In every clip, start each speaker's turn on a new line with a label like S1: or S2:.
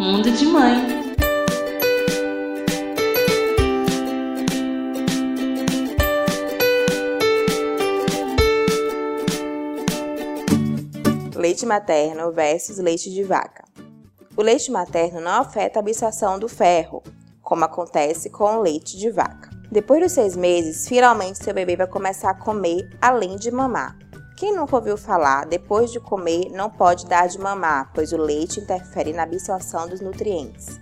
S1: Mundo de Mãe.
S2: Leite materno versus leite de vaca. O leite materno não afeta a absorção do ferro, como acontece com o leite de vaca. Depois dos seis meses, finalmente seu bebê vai começar a comer além de mamar. Quem nunca ouviu falar, depois de comer não pode dar de mamar, pois o leite interfere na absorção dos nutrientes.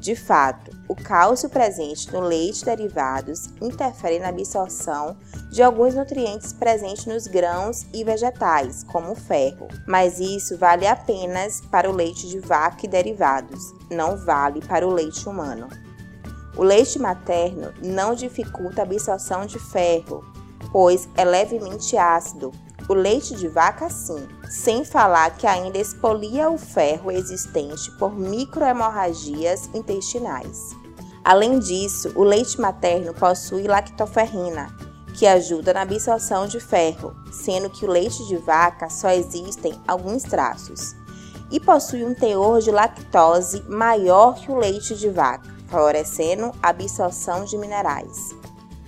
S2: De fato, o cálcio presente no leite derivados interfere na absorção de alguns nutrientes presentes nos grãos e vegetais, como o ferro, mas isso vale apenas para o leite de vaca e derivados, não vale para o leite humano. O leite materno não dificulta a absorção de ferro, pois é levemente ácido. O leite de vaca, sim, sem falar que ainda expolia o ferro existente por microhemorragias intestinais. Além disso, o leite materno possui lactoferrina, que ajuda na absorção de ferro, sendo que o leite de vaca só existem alguns traços, e possui um teor de lactose maior que o leite de vaca favorecendo a absorção de minerais.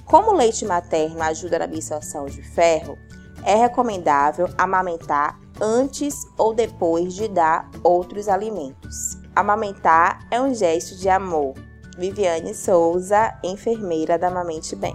S2: Como o leite materno ajuda na absorção de ferro, é recomendável amamentar antes ou depois de dar outros alimentos. Amamentar é um gesto de amor. Viviane Souza, enfermeira da Mamente Bem.